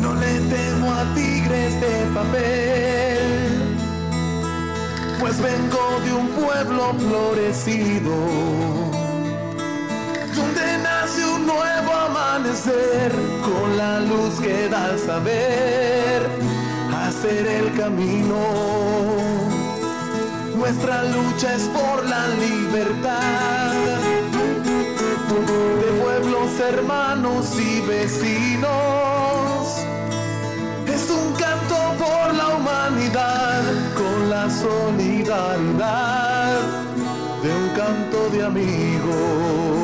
No le temo a tigres de papel, pues vengo de un pueblo florecido, donde nace un nuevo amanecer con la luz que da al saber hacer el camino. Nuestra lucha es por la libertad de pueblos hermanos y vecinos. Es un canto por la humanidad con la solidaridad de un canto de amigo que nace de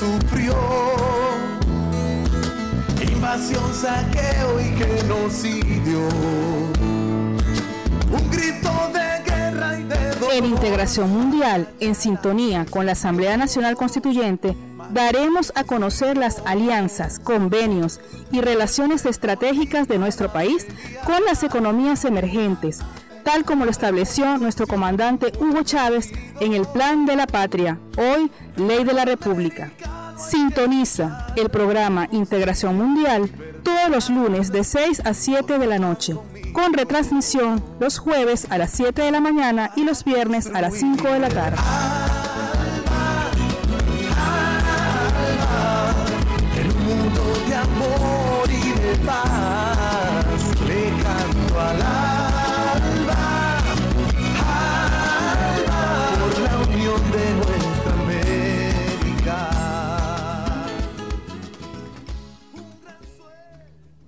Sufrió invasión, saqueo y genocidio. Un grito de guerra y de dolor. En Integración Mundial, en sintonía con la Asamblea Nacional Constituyente, daremos a conocer las alianzas, convenios y relaciones estratégicas de nuestro país con las economías emergentes, tal como lo estableció nuestro comandante Hugo Chávez en el Plan de la Patria, hoy Ley de la República. Sintoniza el programa Integración Mundial todos los lunes de 6 a 7 de la noche, con retransmisión los jueves a las 7 de la mañana y los viernes a las 5 de la tarde. En un mundo de amor y de paz,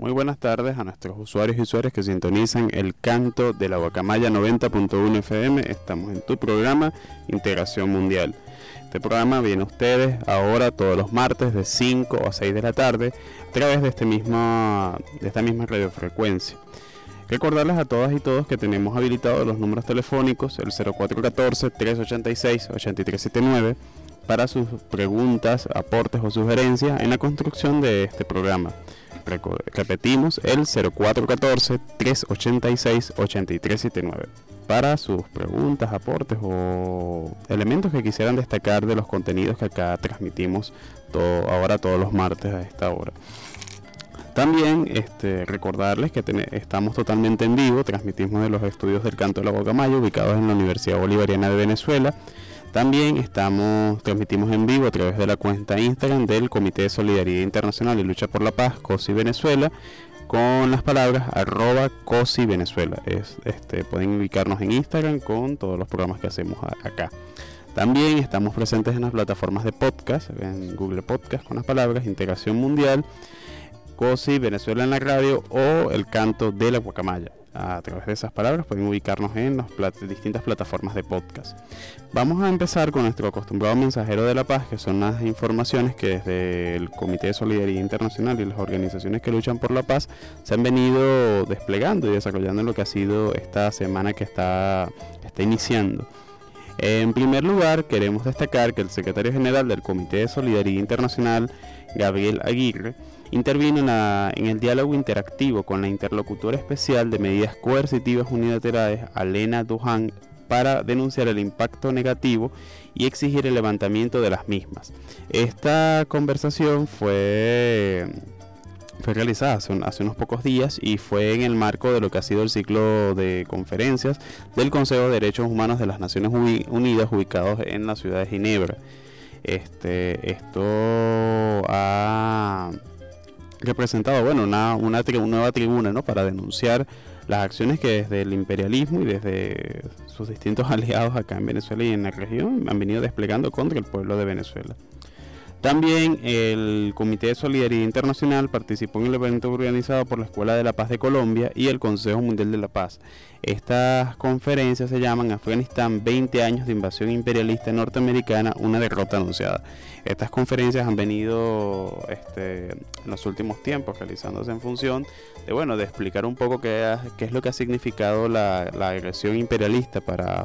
Muy buenas tardes a nuestros usuarios y usuarias que sintonizan el canto de la Guacamaya 90.1 FM. Estamos en tu programa Integración Mundial. Este programa viene a ustedes ahora todos los martes de 5 a 6 de la tarde a través de, este mismo, de esta misma radiofrecuencia. Recordarles a todas y todos que tenemos habilitados los números telefónicos, el 0414-386-8379, para sus preguntas, aportes o sugerencias en la construcción de este programa. Repetimos, el 0414-386-8379 para sus preguntas, aportes o elementos que quisieran destacar de los contenidos que acá transmitimos todo, ahora todos los martes a esta hora. También este, recordarles que estamos totalmente en vivo, transmitimos de los estudios del Canto de la Guacamaya ubicados en la Universidad Bolivariana de Venezuela. También estamos, transmitimos en vivo a través de la cuenta Instagram del Comité de Solidaridad Internacional y Lucha por la Paz, COSI Venezuela, con las palabras arroba COSI Venezuela. Es, este, pueden ubicarnos en Instagram con todos los programas que hacemos acá. También estamos presentes en las plataformas de podcast, en Google Podcast con las palabras Integración Mundial, COSI, Venezuela en la radio o El Canto de la Guacamaya. A través de esas palabras pueden ubicarnos en las distintas plataformas de podcast. Vamos a empezar con nuestro acostumbrado mensajero de la paz, que son las informaciones que desde el Comité de Solidaridad Internacional y las organizaciones que luchan por la paz se han venido desplegando y desarrollando en lo que ha sido esta semana que está, está iniciando. En primer lugar, queremos destacar que el secretario general del Comité de Solidaridad Internacional, Gabriel Aguirre, intervino en, el diálogo interactivo con la interlocutora especial de medidas coercitivas unilaterales, Alena Duhan, para denunciar el impacto negativo y exigir el levantamiento de las mismas. Esta conversación fue fue realizada hace, un- hace unos pocos días y fue en el marco de lo que ha sido el ciclo de conferencias del Consejo de Derechos Humanos de las Naciones Uni- Unidas ubicados en la ciudad de Ginebra. Este, esto ha representado bueno, una, una tri- nueva tribuna ¿no? para denunciar las acciones que desde el imperialismo y desde sus distintos aliados acá en Venezuela y en la región han venido desplegando contra el pueblo de Venezuela. También el Comité de Solidaridad Internacional participó en el evento organizado por la Escuela de la Paz de Colombia y el Consejo Mundial de la Paz. Estas conferencias se llaman Afganistán 20 años de invasión imperialista norteamericana, una derrota anunciada. Estas conferencias han venido este, en los últimos tiempos realizándose en función de, bueno, de explicar un poco qué, es lo que ha significado la, agresión imperialista para,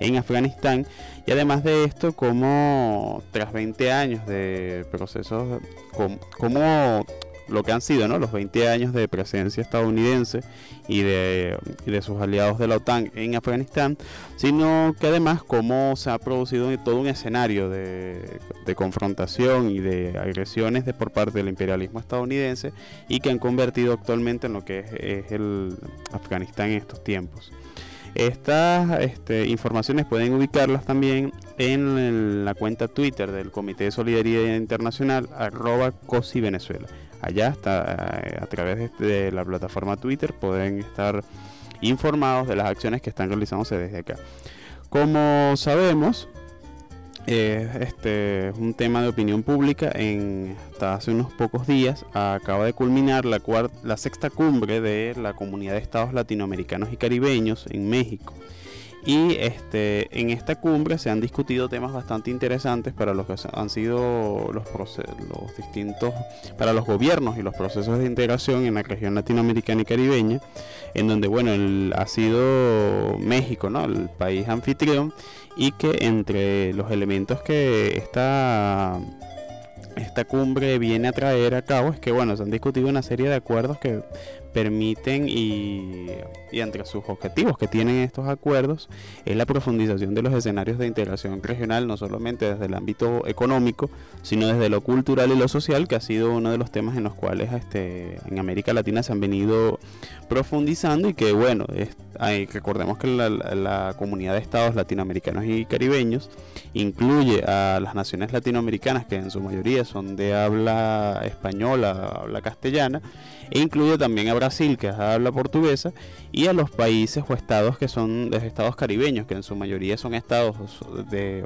en Afganistán y además de esto, como tras 20 años de procesos, como, lo que han sido ¿no? los 20 años de presencia estadounidense y de, de, sus aliados de la OTAN en Afganistán, sino que además cómo se ha producido todo un escenario de, confrontación y de agresiones de, por parte del imperialismo estadounidense y que han convertido actualmente en lo que es el Afganistán en estos tiempos. Estas este, informaciones pueden ubicarlas también en la cuenta Twitter del Comité de Solidaridad Internacional, arroba COSI Venezuela. Allá está, eh, a través de la plataforma Twitter, pueden estar informados de las acciones que están realizándose desde acá. Como sabemos, es este, un tema de opinión pública. En, hasta hace unos pocos días acaba de culminar la, la sexta cumbre de la Comunidad de Estados Latinoamericanos y Caribeños en México. Y este, en esta cumbre se han discutido temas bastante interesantes para los que han sido los, los distintos, para los gobiernos y los procesos de integración en la región latinoamericana y caribeña, en donde, bueno, ha sido México, ¿no? El país anfitrión y que entre los elementos que esta, esta cumbre viene a traer a cabo es que bueno, se han discutido una serie de acuerdos que permiten y, entre sus objetivos que tienen estos acuerdos es la profundización de los escenarios de integración regional, no solamente desde el ámbito económico, sino desde lo cultural y lo social, que ha sido uno de los temas en los cuales este, en América Latina se han venido profundizando y que bueno, recordemos que la, comunidad de estados latinoamericanos y caribeños incluye a las naciones latinoamericanas que en su mayoría son de habla española, habla castellana, e incluye también a Brasil, que habla portuguesa, y a los países o estados que son de estados caribeños, que en su mayoría son estados de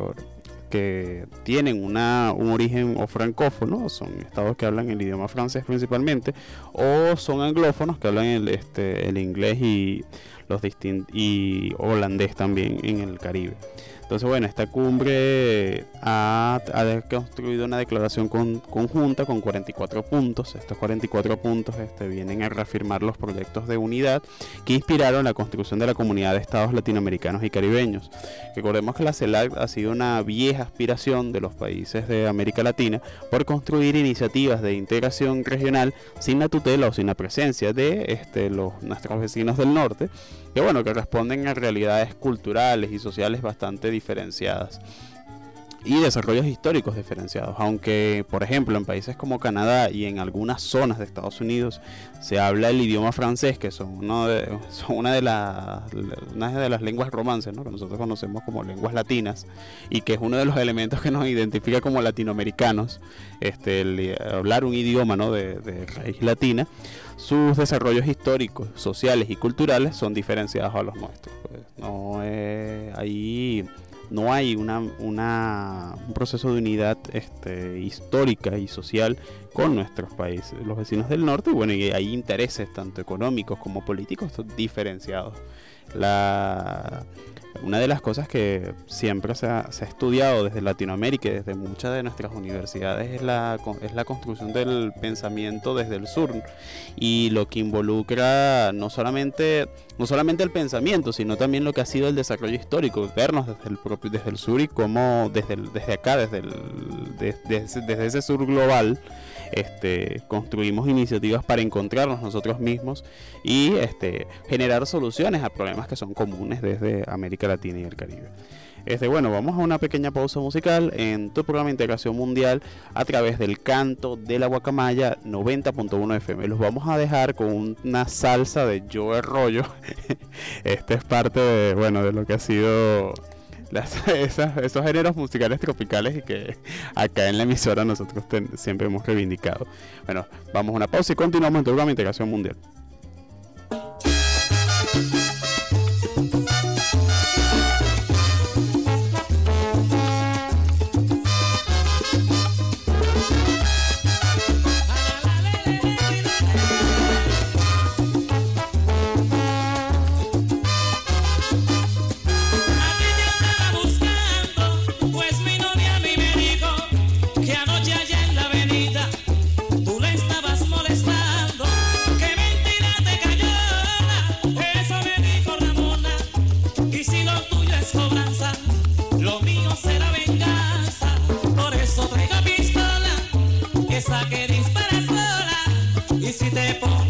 que tienen una, un origen o francófono, son estados que hablan el idioma francés principalmente, o son anglófonos que hablan el, este, el inglés y los y holandés también en el Caribe. Entonces, bueno, esta cumbre ha, construido una declaración conjunta con 44 puntos. Estos 44 puntos este, vienen a reafirmar los proyectos de unidad que inspiraron la construcción de la comunidad de estados latinoamericanos y caribeños. Recordemos que la CELAC ha sido una vieja aspiración de los países de América Latina por construir iniciativas de integración regional sin la tutela o sin la presencia de este, los, nuestros vecinos del norte que bueno, que responden a realidades culturales y sociales bastante diferenciadas y desarrollos históricos diferenciados. Aunque, por ejemplo, en países como Canadá y en algunas zonas de Estados Unidos se habla el idioma francés, que son, uno de, son una, de las, una de las lenguas romances, ¿no? que nosotros conocemos como lenguas latinas, y que es uno de los elementos que nos identifica como latinoamericanos, este, el, hablar un idioma ¿no? de, de raíz latina sus desarrollos históricos, sociales y culturales son diferenciados a los nuestros. Pues, no ahí no hay una, un proceso de unidad este, histórica y social con nuestros países, los vecinos del norte, bueno, y hay intereses tanto económicos como políticos diferenciados. La, una de las cosas que siempre se ha, estudiado desde Latinoamérica y desde muchas de nuestras universidades es la, es la construcción del pensamiento desde el sur. Y lo que involucra no solamente, no solamente el pensamiento, sino también lo que ha sido el desarrollo histórico, vernos desde el, propio, desde el sur y cómo desde, desde acá, desde, el, desde ese sur global, este, construimos iniciativas para encontrarnos nosotros mismos y este, generar soluciones a problemas que son comunes desde América Latina y el Caribe. Este, bueno, vamos a una pequeña pausa musical en tu programa de integración mundial a través del canto de la guacamaya 90.1 FM. Los vamos a dejar con una salsa de Joe Rollo. este es parte de, bueno, de lo que ha sido esos géneros musicales tropicales y que acá en la emisora nosotros siempre hemos reivindicado. Bueno, vamos a una pausa y continuamos en tu programa Integración Mundial. si te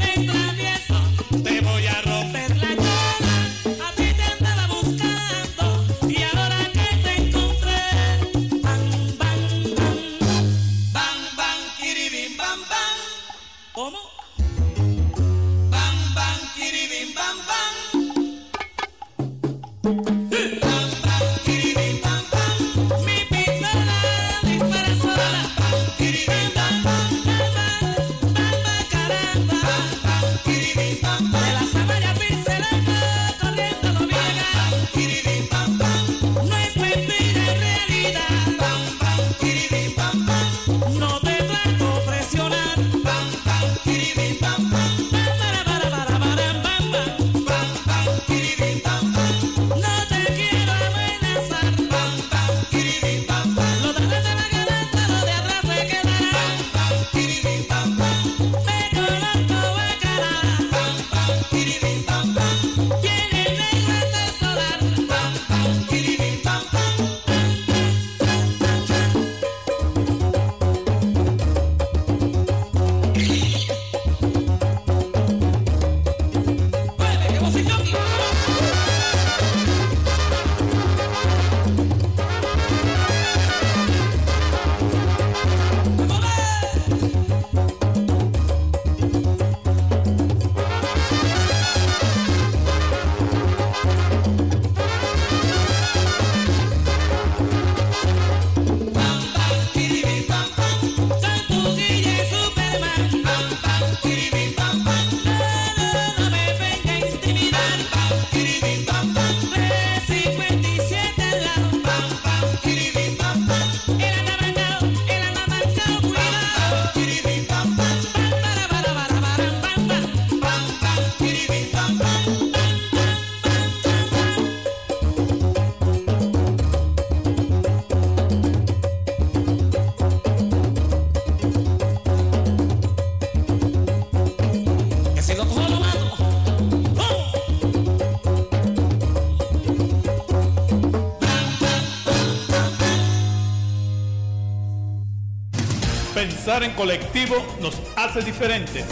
en colectivo nos hace diferentes.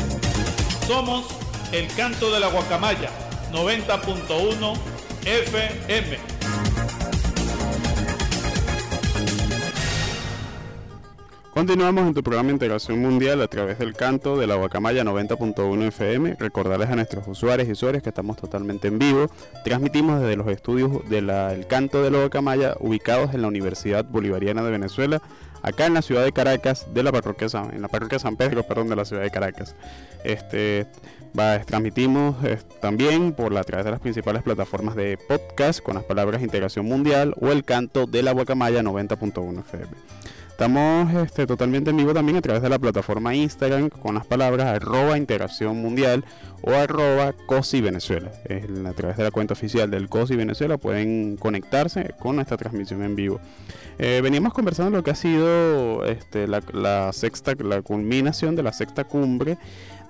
Somos el canto de la guacamaya 90.1 FM. Continuamos en tu programa de Integración Mundial a través del canto de la Guacamaya 90.1 FM. Recordarles a nuestros usuarios y usuarios que estamos totalmente en vivo. Transmitimos desde los estudios del canto de la Guacamaya ubicados en la Universidad Bolivariana de Venezuela acá en la ciudad de Caracas, de la parroquia San, en la parroquia San Pedro, perdón, de la ciudad de Caracas. Este, va, transmitimos también por la, a través de las principales plataformas de podcast con las palabras Integración Mundial o el canto de la Guacamaya 90.1 FM. Estamos este, totalmente en vivo también a través de la plataforma Instagram con las palabras arroba integración mundial o arroba COSI Venezuela. a través de la cuenta oficial del COSI Venezuela pueden conectarse con nuestra transmisión en vivo. Eh, veníamos conversando lo que ha sido este, la, sexta, la culminación de la sexta cumbre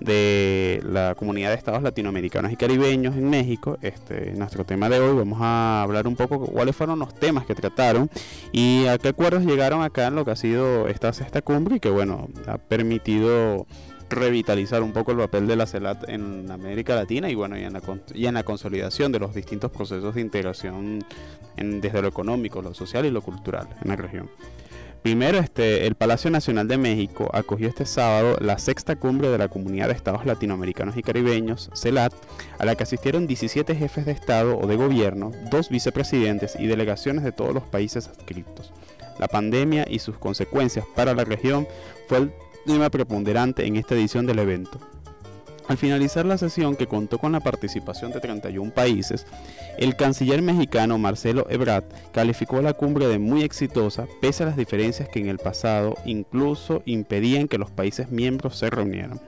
de la comunidad de estados latinoamericanos y caribeños en México. Este, nuestro tema de hoy vamos a hablar un poco cuáles fueron los temas que trataron y a qué acuerdos llegaron acá en lo que ha sido esta sexta cumbre y que bueno, ha permitido revitalizar un poco el papel de la CELAT en América Latina y bueno y en la, y en la consolidación de los distintos procesos de integración desde lo económico, lo social y lo cultural en la región. Primero, este, el Palacio Nacional de México acogió este sábado la sexta cumbre de la Comunidad de Estados Latinoamericanos y Caribeños, CELAT, a la que asistieron 17 jefes de Estado o de gobierno, dos vicepresidentes y delegaciones de todos los países adscritos. La pandemia y sus consecuencias para la región fue el tema preponderante en esta edición del evento. Al finalizar la sesión, que contó con la participación de 31 países, el canciller mexicano Marcelo Ebrard calificó la cumbre de muy exitosa, pese a las diferencias que en el pasado incluso impedían que los países miembros se reunieran.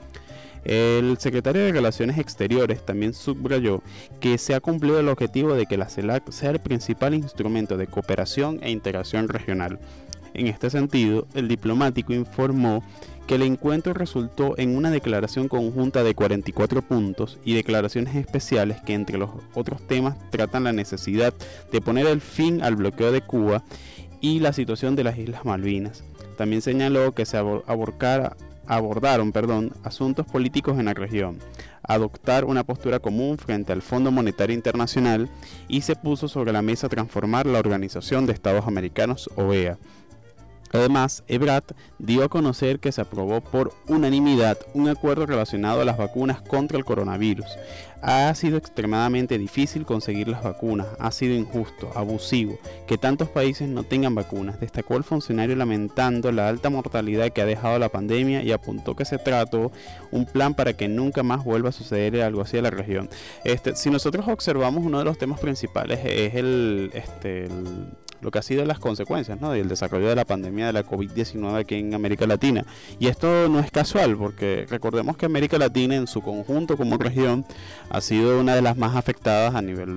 El secretario de Relaciones Exteriores también subrayó que se ha cumplido el objetivo de que la CELAC sea el principal instrumento de cooperación e integración regional. En este sentido, el diplomático informó que el encuentro resultó en una declaración conjunta de 44 puntos y declaraciones especiales que entre los otros temas tratan la necesidad de poner el fin al bloqueo de Cuba y la situación de las Islas Malvinas. También señaló que se abordaron asuntos políticos en la región, adoptar una postura común frente al Fondo Monetario Internacional y se puso sobre la mesa transformar la Organización de Estados Americanos, OEA, Además, Ebrat dio a conocer que se aprobó por unanimidad un acuerdo relacionado a las vacunas contra el coronavirus. Ha sido extremadamente difícil conseguir las vacunas, ha sido injusto, abusivo, que tantos países no tengan vacunas, destacó el funcionario lamentando la alta mortalidad que ha dejado la pandemia y apuntó que se trató un plan para que nunca más vuelva a suceder algo así en la región. Este, si nosotros observamos uno de los temas principales es el, este, el lo que ha sido las consecuencias ¿no? del desarrollo de la pandemia de la COVID-19 aquí en América Latina. Y esto no es casual, porque recordemos que América Latina en su conjunto como región ha sido una de las más afectadas a nivel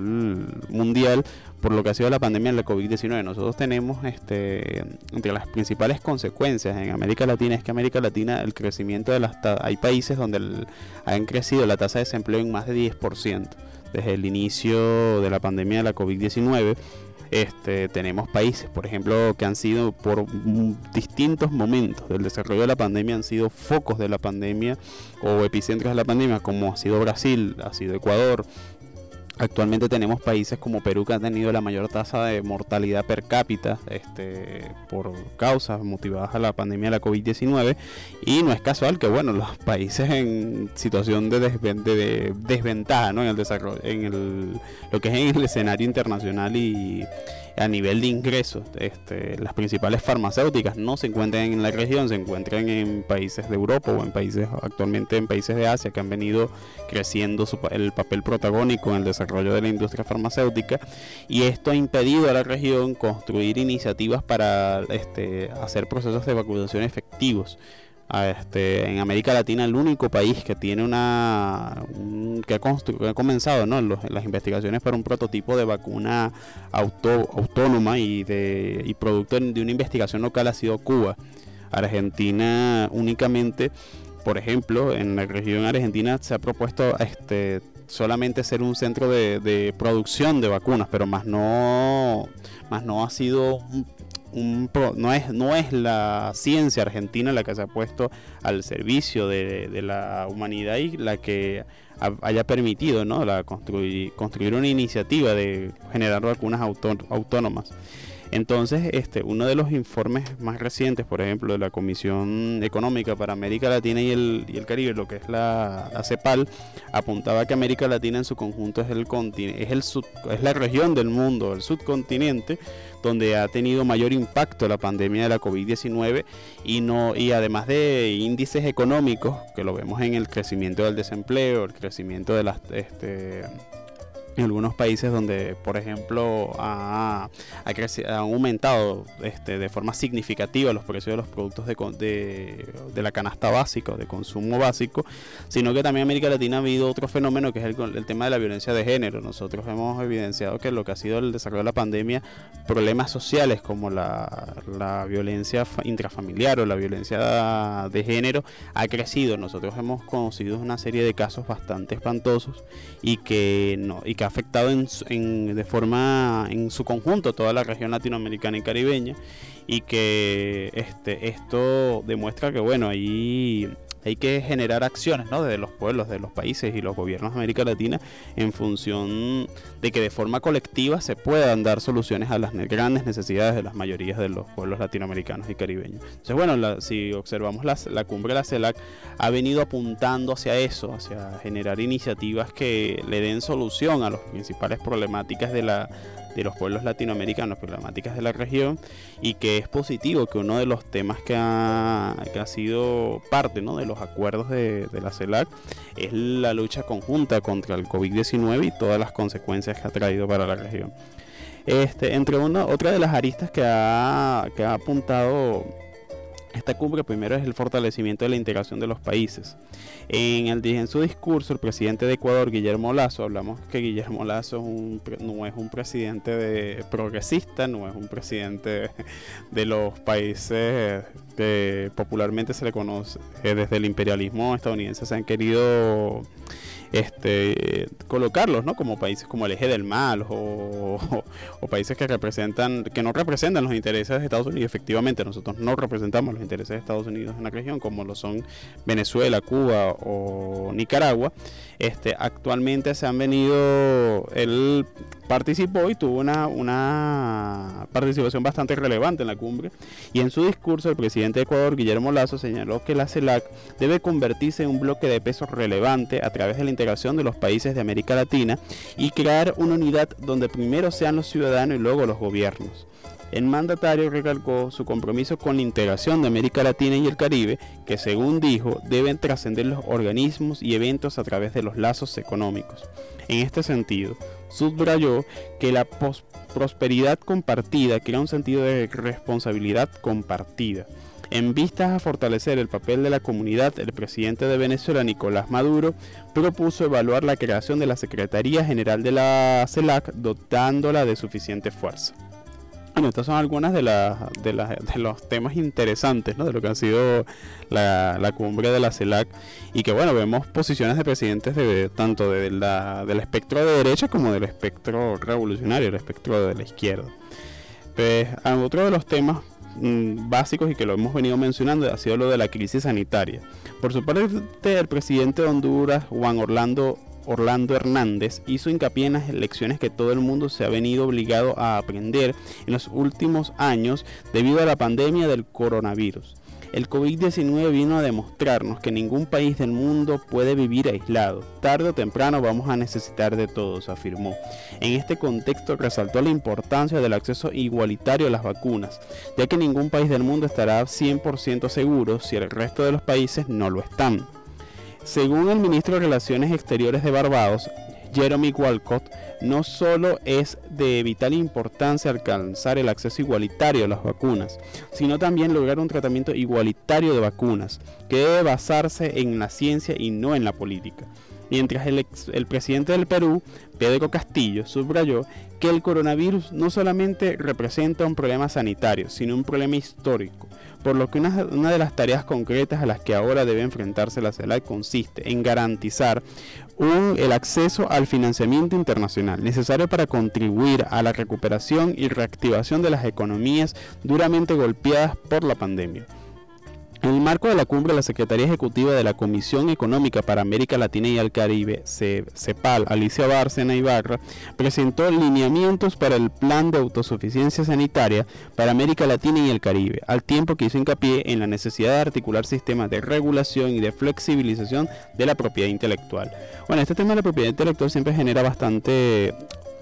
mundial por lo que ha sido la pandemia de la COVID-19. Nosotros tenemos este, entre las principales consecuencias en América Latina es que América Latina el crecimiento de las hay países donde han crecido la tasa de desempleo en más de 10% desde el inicio de la pandemia de la COVID-19 este, tenemos países, por ejemplo, que han sido por distintos momentos del desarrollo de la pandemia, han sido focos de la pandemia o epicentros de la pandemia, como ha sido Brasil, ha sido Ecuador, Actualmente tenemos países como Perú que han tenido la mayor tasa de mortalidad per cápita este, por causas motivadas a la pandemia de la COVID-19 y no es casual que bueno los países en situación de, de desventaja ¿no? en el desarrollo, en el, lo que es en el escenario internacional y a nivel de ingresos, este, las principales farmacéuticas no se encuentran en la región, se encuentran en países de Europa o en países actualmente en países de Asia que han venido creciendo el papel protagónico en el desarrollo de la industria farmacéutica. Y esto ha impedido a la región construir iniciativas para este, hacer procesos de vacunación efectivos este, en América Latina el único país que tiene una que, ha comenzado ¿no? las investigaciones para un prototipo de vacuna auto, autónoma y de y producto de una investigación local ha sido Cuba. Argentina únicamente, por ejemplo, en la región argentina se ha propuesto este solamente ser un centro de, de producción de vacunas, pero más no más no ha sido un no, es, no es la ciencia argentina la que se ha puesto al servicio de, la humanidad y la que haya permitido ¿no? la construir, construir una iniciativa de generar vacunas autónomas. Entonces, este, uno de los informes más recientes, por ejemplo, de la Comisión Económica para América Latina y el, Caribe, lo que es la, CEPAL, apuntaba que América Latina en su conjunto es, el es, el es la región del mundo, el subcontinente, donde ha tenido mayor impacto la pandemia de la COVID-19 y, no, y además de índices económicos, que lo vemos en el crecimiento del desempleo, el crecimiento de las... Este, en algunos países donde, por ejemplo, ha, ha, aumentado este, de forma significativa los precios de los productos de, la canasta básica, de consumo básico, sino que también en América Latina ha habido otro fenómeno que es el, tema de la violencia de género. Nosotros hemos evidenciado que lo que ha sido el desarrollo de la pandemia, problemas sociales como la, la violencia intrafamiliar o la violencia de género ha crecido. Nosotros hemos conocido una serie de casos bastante espantosos y que, no, y que afectado en, de forma en su conjunto toda la región latinoamericana y caribeña y que este, esto demuestra que bueno ahí hay que generar acciones ¿no? desde los pueblos, de los países y los gobiernos de América Latina en función de que de forma colectiva se puedan dar soluciones a las grandes necesidades de las mayorías de los pueblos latinoamericanos y caribeños. Entonces, bueno, si observamos la, la cumbre de la CELAC ha venido apuntando hacia eso, hacia generar iniciativas que le den solución a las principales problemáticas de la de los pueblos latinoamericanos, problemáticas de la región, y que es positivo que uno de los temas que ha, que ha sido parte ¿no? de los acuerdos de, la CELAC es la lucha conjunta contra el COVID-19 y todas las consecuencias que ha traído para la región. Este, entre una, otra de las aristas que ha, que ha apuntado esta cumbre primero es el fortalecimiento de la integración de los países. En, su discurso, el presidente de Ecuador, Guillermo Lazo, hablamos que Guillermo Lazo no es un presidente de, progresista, no es un presidente de los países que popularmente se le conoce eh, desde el imperialismo estadounidense, se han querido este, colocarlos ¿no? como países como el eje del mal o, países que representan que no representan los intereses de Estados Unidos. Efectivamente, nosotros no representamos los intereses de Estados Unidos en la región como lo son Venezuela, Cuba o Nicaragua. Este, actualmente se han venido, él participó y tuvo una, una participación bastante relevante en la cumbre y en su discurso el presidente de Ecuador, Guillermo Lazo, señaló que la CELAC debe convertirse en un bloque de peso relevante a través de la integración de los países de América Latina y crear una unidad donde primero sean los ciudadanos y luego los gobiernos. El mandatario recalcó su compromiso con la integración de América Latina y el Caribe, que según dijo deben trascender los organismos y eventos a través de los lazos económicos. En este sentido, subrayó que la prosperidad compartida crea un sentido de responsabilidad compartida. En vistas a fortalecer el papel de la comunidad, el presidente de Venezuela, Nicolás Maduro, propuso evaluar la creación de la Secretaría General de la CELAC, dotándola de suficiente fuerza. Bueno, estas son algunas de, de, los temas interesantes de lo que ha sido la, cumbre de la CELAC y que bueno, vemos posiciones de presidentes de tanto de la, del espectro de derecha como del espectro revolucionario, el espectro de la izquierda. Pues, otro de los temas mm, básicos y que lo hemos venido mencionando ha sido lo de la crisis sanitaria. Por su parte, el presidente de Honduras, Juan Orlando Orlando Hernández hizo hincapié en las lecciones que todo el mundo se ha venido obligado a aprender en los últimos años debido a la pandemia del coronavirus. El COVID-19 vino a demostrarnos que ningún país del mundo puede vivir aislado. Tarde o temprano vamos a necesitar de todos, afirmó. En este contexto resaltó la importancia del acceso igualitario a las vacunas, ya que ningún país del mundo estará 100% seguro si el resto de los países no lo están. Según el ministro de Relaciones Exteriores de Barbados, Jeremy Walcott, no solo es de vital importancia alcanzar el acceso igualitario a las vacunas, sino también lograr un tratamiento igualitario de vacunas, que debe basarse en la ciencia y no en la política. Mientras el, el presidente del Perú, Pedro Castillo, subrayó que el coronavirus no solamente representa un problema sanitario, sino un problema histórico, por lo que una, de las tareas concretas a las que ahora debe enfrentarse la CELAC consiste en garantizar el acceso al financiamiento internacional necesario para contribuir a la recuperación y reactivación de las economías duramente golpeadas por la pandemia. En el marco de la cumbre, la Secretaría Ejecutiva de la Comisión Económica para América Latina y el Caribe, CEPAL, Alicia Bárcena Ibarra, presentó lineamientos para el Plan de Autosuficiencia Sanitaria para América Latina y el Caribe, al tiempo que hizo hincapié en la necesidad de articular sistemas de regulación y de flexibilización de la propiedad intelectual. Bueno, este tema de la propiedad intelectual siempre genera bastante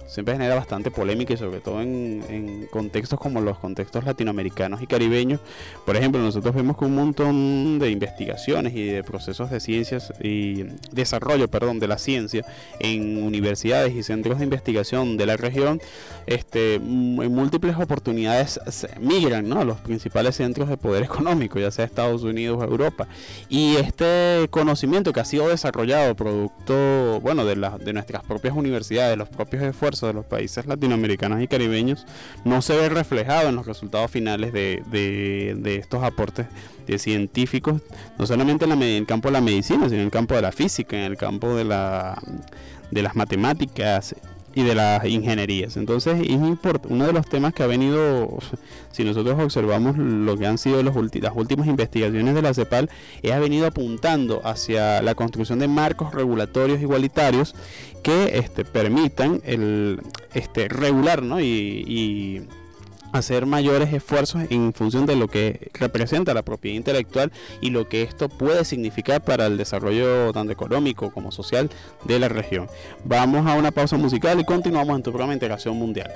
siempre genera bastante polémica y sobre todo en, contextos como los contextos latinoamericanos y caribeños. Por ejemplo, nosotros vemos que un montón de investigaciones y de procesos de ciencias y desarrollo, perdón, de la ciencia en universidades y centros de investigación de la región, este, en múltiples oportunidades migran ¿no? a los principales centros de poder económico, ya sea Estados Unidos o Europa. Y este conocimiento que ha sido desarrollado producto, bueno, de, la, de nuestras propias universidades, los propios esfuerzos de los países latinoamericanos y caribeños no se ve reflejado en los resultados finales de, de, estos aportes de científicos, no solamente en, el campo de la medicina, sino en el campo de la física, en el campo de, la, de las matemáticas y de las ingenierías. Entonces, es uno de los temas que ha venido, si nosotros observamos lo que han sido los las últimas investigaciones de la CEPAL, es ha venido apuntando hacia la construcción de marcos regulatorios igualitarios que este, permitan el, este, regular ¿no? y hacer mayores esfuerzos en función de lo que representa la propiedad intelectual y lo que esto puede significar para el desarrollo tanto económico como social de la región. Vamos a una pausa musical y continuamos en tu programa Integración Mundial.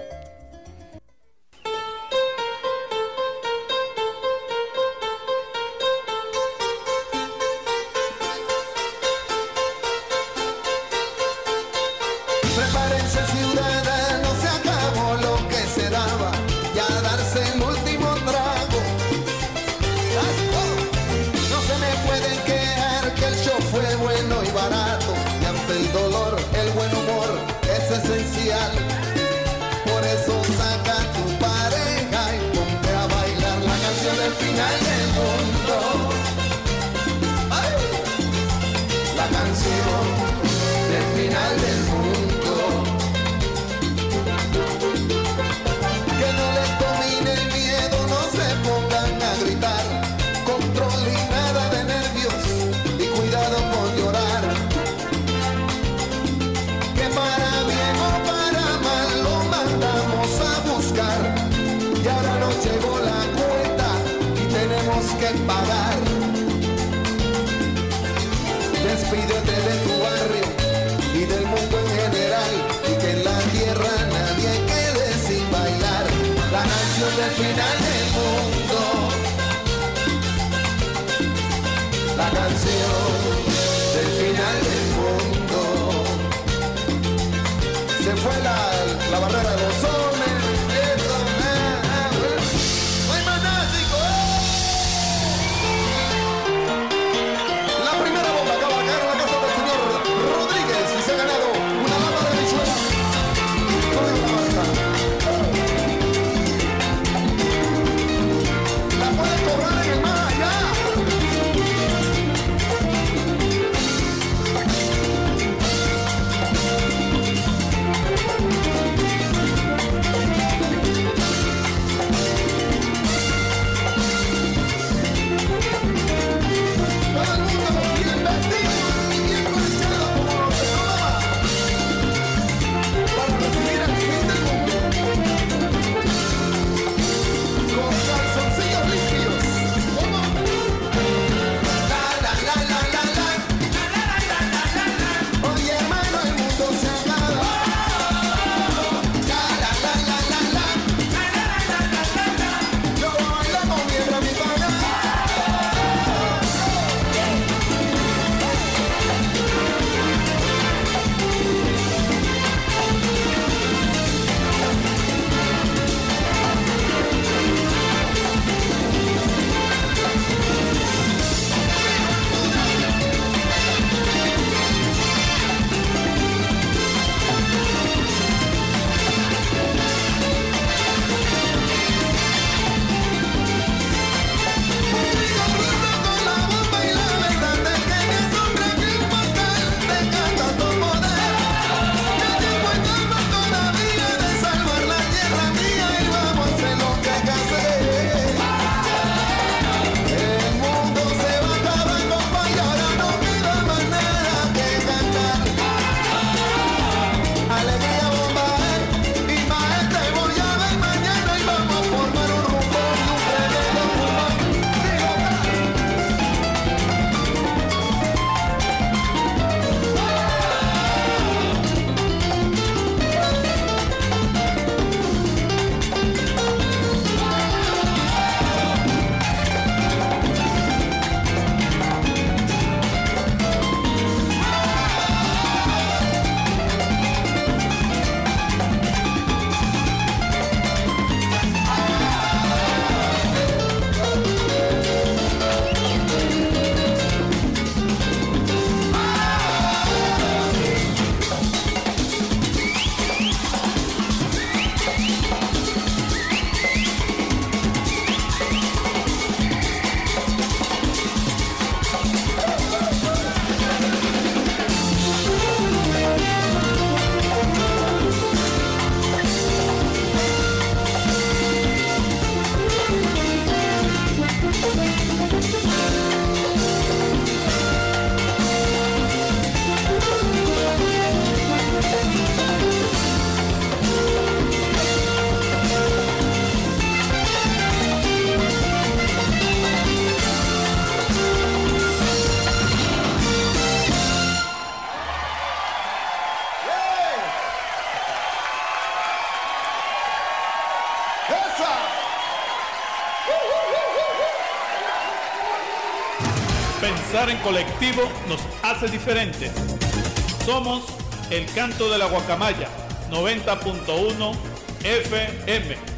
Canción Pensar en colectivo nos hace diferentes. Somos el canto de la guacamaya 90.1 FM.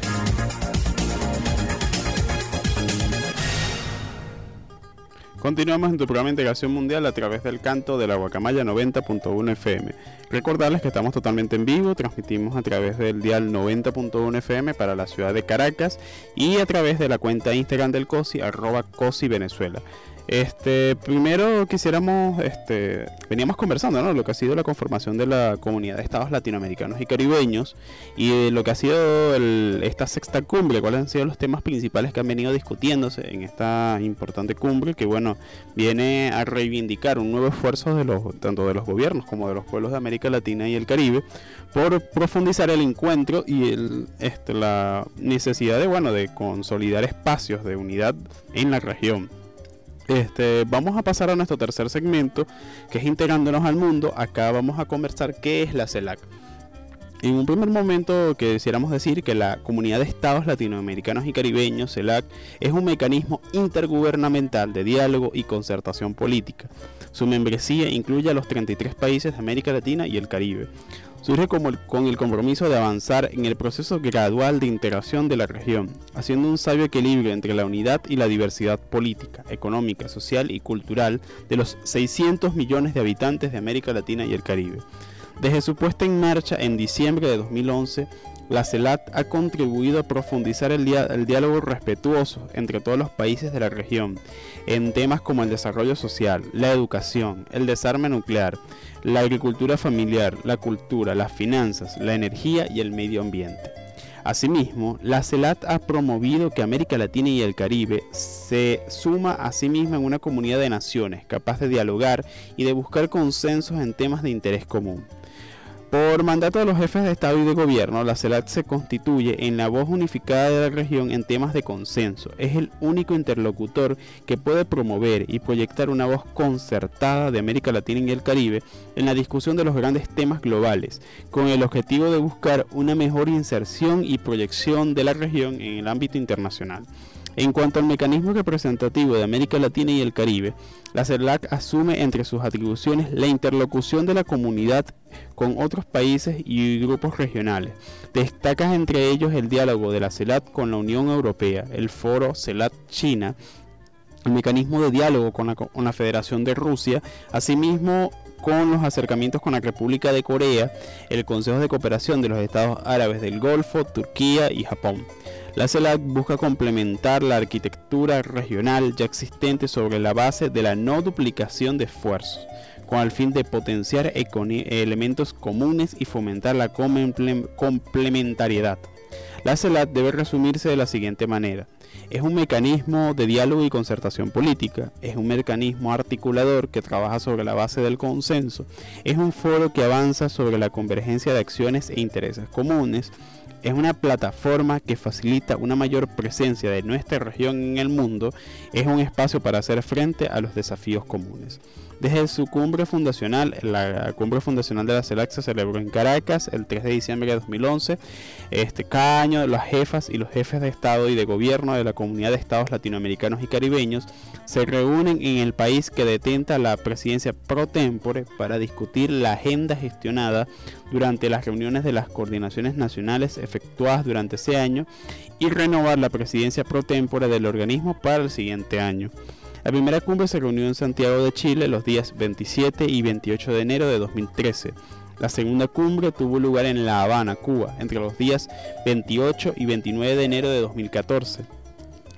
Continuamos en tu programa de Integración Mundial a través del canto de la Guacamaya 90.1 FM. Recordarles que estamos totalmente en vivo, transmitimos a través del dial 90.1 FM para la ciudad de Caracas y a través de la cuenta Instagram del COSI, arroba COSI. Este, primero quisiéramos, este, veníamos conversando, ¿no? Lo que ha sido la conformación de la comunidad de estados latinoamericanos y caribeños y lo que ha sido esta sexta cumbre, cuáles han sido los temas principales que han venido discutiéndose en esta importante cumbre que, bueno, viene a reivindicar un nuevo esfuerzo de los, tanto de los gobiernos como de los pueblos de América Latina y el Caribe por profundizar el encuentro y el, este, la necesidad de, bueno, de consolidar espacios de unidad en la región. Este, vamos a pasar a nuestro tercer segmento, que es integrándonos al mundo. Acá vamos a conversar qué es la CELAC. En un primer momento quisiéramos decir que la Comunidad de Estados Latinoamericanos y Caribeños, CELAC, es un mecanismo intergubernamental de diálogo y concertación política. Su membresía incluye a los 33 países de América Latina y el Caribe. Surge como con el compromiso de avanzar en el proceso gradual de integración de la región, haciendo un sabio equilibrio entre la unidad y la diversidad política, económica, social y cultural de los 600 millones de habitantes de América Latina y el Caribe. Desde su puesta en marcha en diciembre de 2011, la CELAT ha contribuido a profundizar el, diálogo respetuoso entre todos los países de la región en temas como el desarrollo social, la educación, el desarme nuclear, la agricultura familiar, la cultura, las finanzas, la energía y el medio ambiente. Asimismo, la CELAT ha promovido que América Latina y el Caribe se suma a sí misma en una comunidad de naciones capaz de dialogar y de buscar consensos en temas de interés común. Por mandato de los jefes de Estado y de Gobierno, la CELAC se constituye en la voz unificada de la región en temas de consenso. Es el único interlocutor que puede promover y proyectar una voz concertada de América Latina y el Caribe en la discusión de los grandes temas globales, con el objetivo de buscar una mejor inserción y proyección de la región en el ámbito internacional. En cuanto al mecanismo representativo de América Latina y el Caribe, la CELAC asume entre sus atribuciones la interlocución de la comunidad con otros países y grupos regionales. Destaca entre ellos el diálogo de la CELAC con la Unión Europea, el foro CELAC China, el mecanismo de diálogo con la, con la Federación de Rusia, asimismo con los acercamientos con la República de Corea, el Consejo de Cooperación de los Estados Árabes del Golfo, Turquía y Japón. La CELAC busca complementar la arquitectura regional ya existente sobre la base de la no duplicación de esfuerzos, con el fin de potenciar elementos comunes y fomentar la comple- complementariedad. La CELAC debe resumirse de la siguiente manera. Es un mecanismo de diálogo y concertación política, es un mecanismo articulador que trabaja sobre la base del consenso, es un foro que avanza sobre la convergencia de acciones e intereses comunes, es una plataforma que facilita una mayor presencia de nuestra región en el mundo, es un espacio para hacer frente a los desafíos comunes. Desde su cumbre fundacional, la cumbre fundacional de la CELAC se celebró en Caracas el 3 de diciembre de 2011. Este, cada año las jefas y los jefes de Estado y de Gobierno de la Comunidad de Estados Latinoamericanos y Caribeños se reúnen en el país que detenta la presidencia pro tempore para discutir la agenda gestionada durante las reuniones de las coordinaciones nacionales efectuadas durante ese año y renovar la presidencia pro tempore del organismo para el siguiente año. La primera cumbre se reunió en Santiago de Chile los días 27 y 28 de enero de 2013. La segunda cumbre tuvo lugar en La Habana, Cuba, entre los días 28 y 29 de enero de 2014.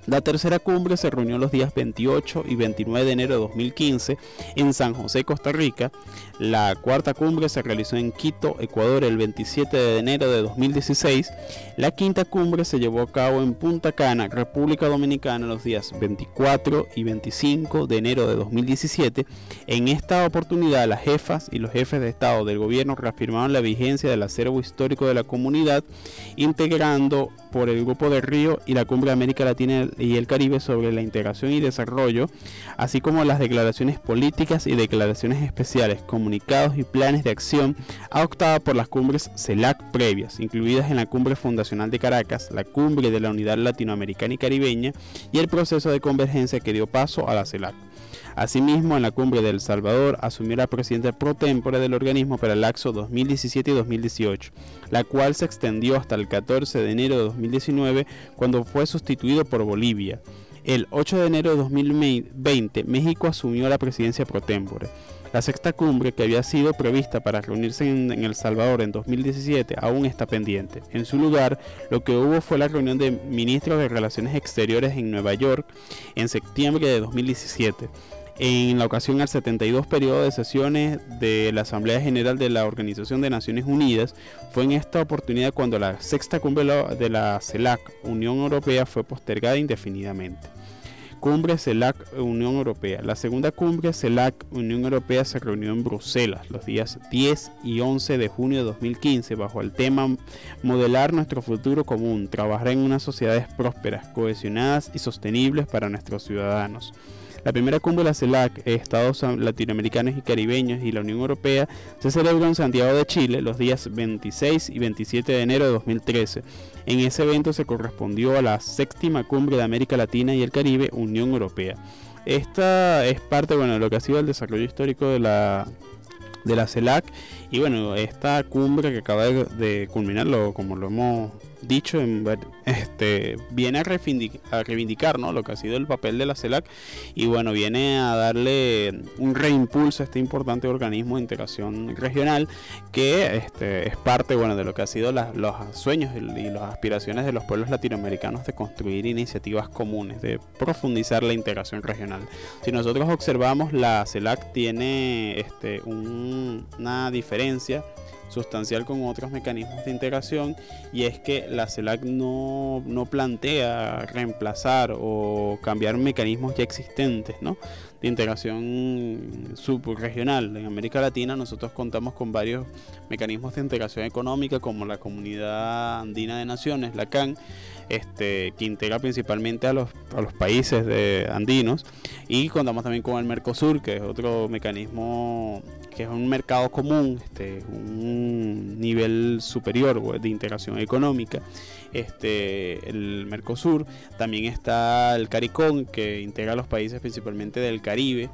La tercera cumbre se reunió los días 28 y 29 de enero de 2015 en San José, Costa Rica. La cuarta cumbre se realizó en Quito, Ecuador, el 27 de enero de 2016. La quinta cumbre se llevó a cabo en Punta Cana, República Dominicana, los días 24 y 25 de enero de 2017. En esta oportunidad, las jefas y los jefes de Estado del gobierno reafirmaron la vigencia del acervo histórico de la comunidad, integrando por el Grupo de Río y la Cumbre de América Latina y el Caribe sobre la integración y desarrollo, así como las declaraciones políticas y declaraciones especiales, comunicados y planes de acción adoptadas por las cumbres CELAC previas, incluidas en la Cumbre Fundacional de Caracas, la Cumbre de la Unidad Latinoamericana y Caribeña y el proceso de convergencia que dio paso a la CELAC. Asimismo, en la cumbre de El Salvador asumió la presidenta pro tempore del organismo para el lapso 2017 y 2018, la cual se extendió hasta el 14 de enero de 2019 cuando fue sustituido por Bolivia. El 8 de enero de 2020, México asumió la presidencia pro tempore. La sexta cumbre, que había sido prevista para reunirse en, El Salvador en 2017, aún está pendiente. En su lugar, lo que hubo fue la reunión de ministros de Relaciones Exteriores en Nueva York en septiembre de 2017 en la ocasión al 72 periodo de sesiones de la Asamblea General de la Organización de Naciones Unidas, fue en esta oportunidad cuando la sexta cumbre de la CELAC, Unión Europea, fue postergada indefinidamente. Cumbre CELAC Unión Europea. La segunda cumbre CELAC Unión Europea se reunió en Bruselas los días 10 y 11 de junio de 2015 bajo el tema Modelar nuestro futuro común, trabajar en unas sociedades prósperas, cohesionadas y sostenibles para nuestros ciudadanos. La primera cumbre de la CELAC, Estados Latinoamericanos y Caribeños y la Unión Europea, se celebró en Santiago de Chile los días 26 y 27 de enero de 2013. En ese evento se correspondió a la séptima cumbre de América Latina y el Caribe, Unión Europea. Esta es parte bueno, de lo que ha sido el desarrollo histórico de la, de la CELAC y bueno, esta cumbre que acaba de, de culminarlo, como lo hemos dicho, en, este, viene a reivindicar, a reivindicar ¿no? lo que ha sido el papel de la CELAC y bueno, viene a darle un reimpulso a este importante organismo de integración regional que este, es parte bueno, de lo que ha sido la, los sueños y las aspiraciones de los pueblos latinoamericanos de construir iniciativas comunes, de profundizar la integración regional. Si nosotros observamos, la CELAC tiene este, un, una diferencia sustancial con otros mecanismos de integración y es que la CELAC no, no plantea reemplazar o cambiar mecanismos ya existentes ¿no? de integración subregional. En América Latina nosotros contamos con varios mecanismos de integración económica como la Comunidad Andina de Naciones, la CAN, este, que integra principalmente a los, a los países andinos. Y contamos también con el Mercosur, que es otro mecanismo que es un mercado común, este, un nivel superior de integración económica, este, el Mercosur, también está el CARICOM, que integra a los países principalmente del Caribe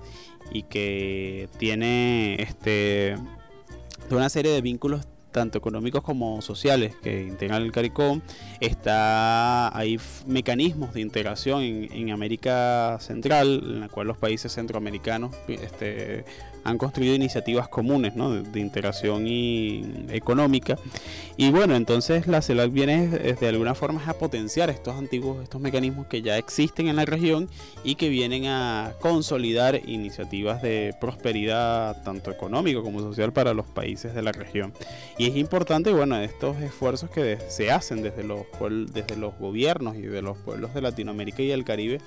y que tiene este, una serie de vínculos tanto económicos como sociales que integran el CARICOM. Está, hay mecanismos de integración en, en, América Central, en la cual los países centroamericanos este, han construido iniciativas comunes ¿no? de, de, y económica. Y bueno, entonces la CELAC viene de alguna forma a potenciar estos antiguos, estos mecanismos que ya existen en la región y que vienen a consolidar iniciativas de prosperidad tanto económico como social para los países de la región. Y es importante, bueno, estos esfuerzos que se hacen desde los, desde los gobiernos y de los pueblos de Latinoamérica y el Caribe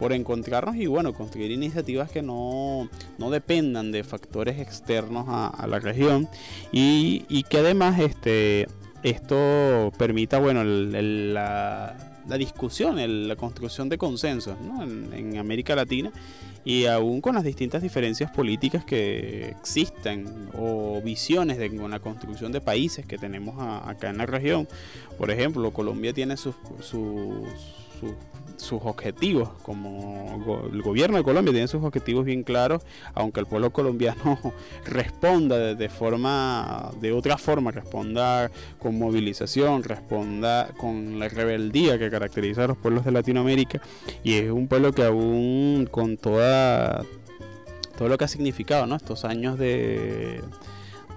por encontrarnos y bueno, construir iniciativas que no, no dependan de factores externos a, la región y, y, que además este, esto permita bueno, el, el, la, discusión, el, la construcción de consensos en, en, América Latina y aún con las distintas diferencias políticas que existen o visiones de con la construcción de países que tenemos a, acá en la región. Por ejemplo, Colombia tiene sus, sus, sus sus objetivos, como el gobierno de Colombia tiene sus objetivos bien claros, aunque el pueblo colombiano responda de, de, forma, de otra forma, responda con movilización, responda con la rebeldía que caracteriza a los pueblos de Latinoamérica, y es un pueblo que aún con toda todo lo que ha significado ¿no? estos años de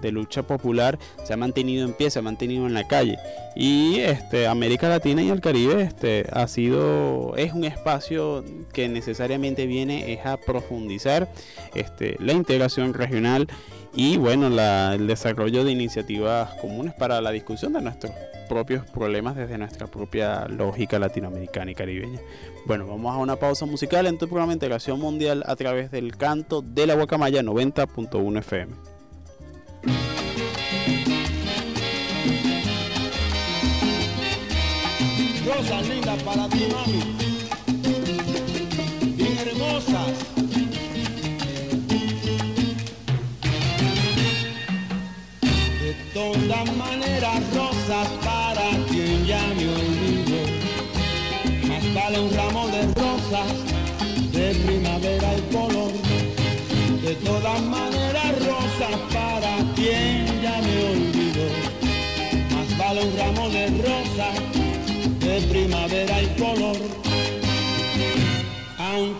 de lucha popular se ha mantenido en pie, se ha mantenido en la calle. Y este, América Latina y el Caribe este, ha sido, es un espacio que necesariamente viene es a profundizar este, la integración regional y bueno, la, el desarrollo de iniciativas comunes para la discusión de nuestros propios problemas desde nuestra propia lógica latinoamericana y caribeña. Bueno, vamos a una pausa musical en tu programa Integración Mundial a través del canto de la Guacamaya 90.1 FM. Para ti, mami. Bien hermosas. De todas maneras, rosas para quien ya me olvidó. Más vale un ramo de rosas de primavera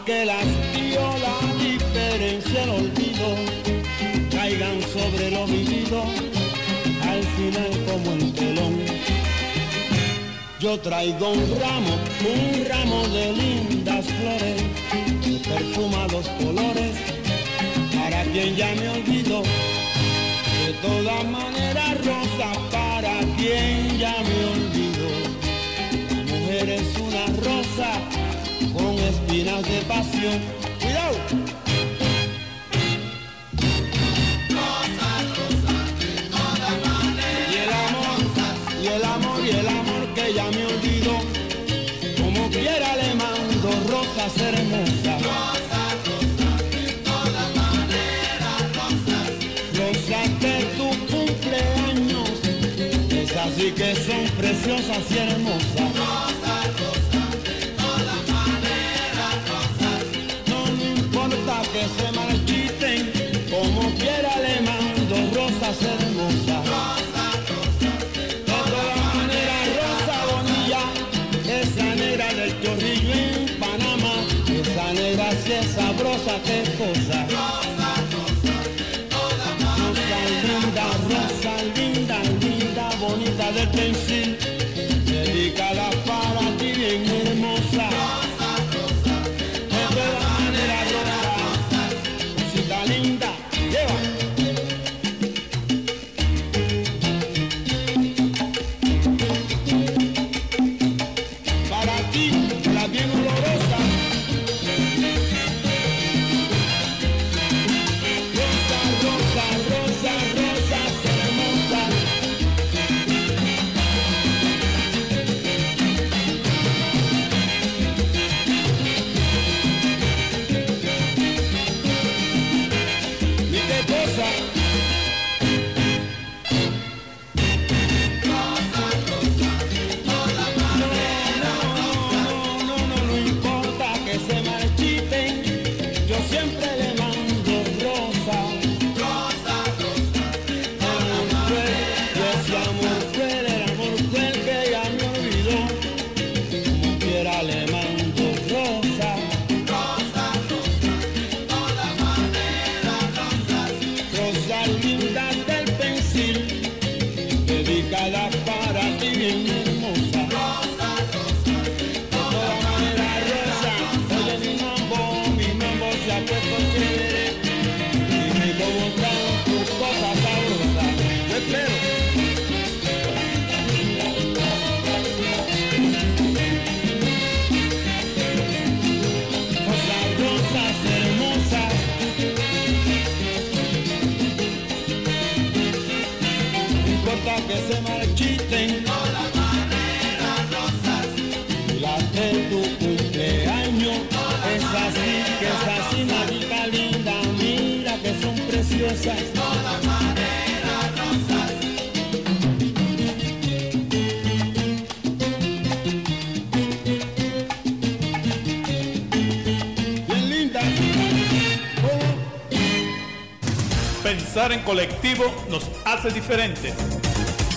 Aunque las dio la diferencia el olvido, caigan sobre lo vivido, al final como un telón. Yo traigo un ramo, un ramo de lindas flores, perfumados colores, para quien ya me olvidó. De todas maneras, rosa para quien ya me olvidó. La mujer es una rosa con espinas de pasión. ¡Cuidado! Y el amor, y el amor, y el amor que ya me olvidó, como quiera le mando rosas hermosas. Rosas, rosas, de todas maneras rosas. Rosas de tu cumpleaños, esas sí que son preciosas y hermosas. Bien linda. Oh. Pensar en colectivo nos hace diferentes.